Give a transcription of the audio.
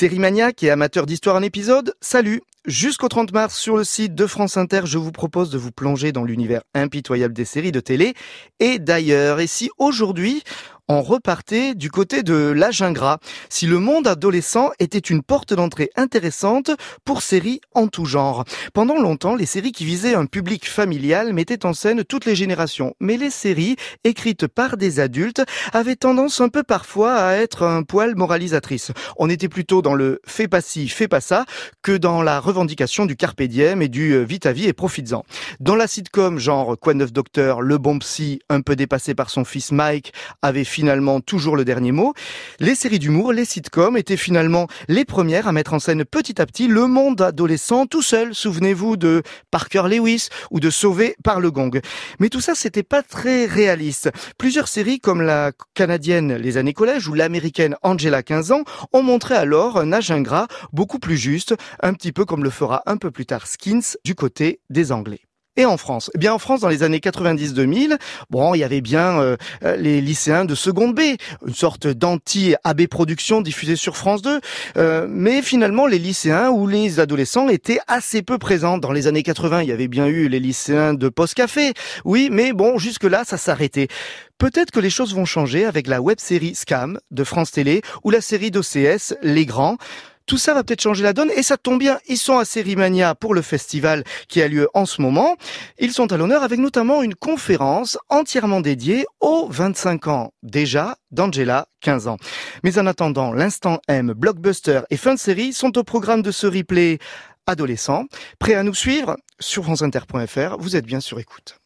Série maniaque et amateur d'histoire en épisode, salut Jusqu'au 30 mars, sur le site de France Inter, je vous propose de vous plonger dans l'univers impitoyable des séries de télé et d'ailleurs. Et si aujourd'hui, on repartait du côté de l'âge ingrat, si le monde adolescent était une porte d'entrée intéressante pour séries en tout genre. Pendant longtemps, les séries qui visaient un public familial mettaient en scène toutes les générations, mais les séries écrites par des adultes avaient tendance un peu parfois à être un poil moralisatrice. On était plutôt dans le fais pas ci, fais pas ça, que dans la revendication du carpe diem et du euh, vite à vie et profites-en. Dans la sitcom genre Quoi neuf docteur, le bon psy, un peu dépassé par son fils Mike, avait finalement toujours le dernier mot. Les séries d'humour, les sitcoms étaient finalement les premières à mettre en scène petit à petit le monde adolescent tout seul. Souvenez-vous de Parker Lewis ou de Sauvé par le Gong. Mais tout ça, c'était pas très réaliste. Plusieurs séries comme la canadienne Les années collège ou l'américaine Angela 15 ans ont montré alors un âge ingrat beaucoup plus juste, un petit peu comme le fera un peu plus tard Skins du côté des Anglais. Et en France Eh bien, en France, dans les années 90-2000, bon, il y avait bien euh, euh, les lycéens de seconde B, une sorte d'anti-AB Production diffusée sur France 2. Euh, mais finalement, les lycéens ou les adolescents étaient assez peu présents. Dans les années 80, il y avait bien eu les lycéens de Post Café. Oui, mais bon, jusque-là, ça s'arrêtait. Peut-être que les choses vont changer avec la web-série Scam de France Télé ou la série d'OCS Les Grands. Tout ça va peut-être changer la donne et ça tombe bien, ils sont à Sérimania pour le festival qui a lieu en ce moment. Ils sont à l'honneur avec notamment une conférence entièrement dédiée aux 25 ans déjà d'Angela, 15 ans. Mais en attendant, l'instant M, blockbuster et fin de série sont au programme de ce replay adolescent. Prêt à nous suivre sur franceinter.fr, vous êtes bien sur écoute.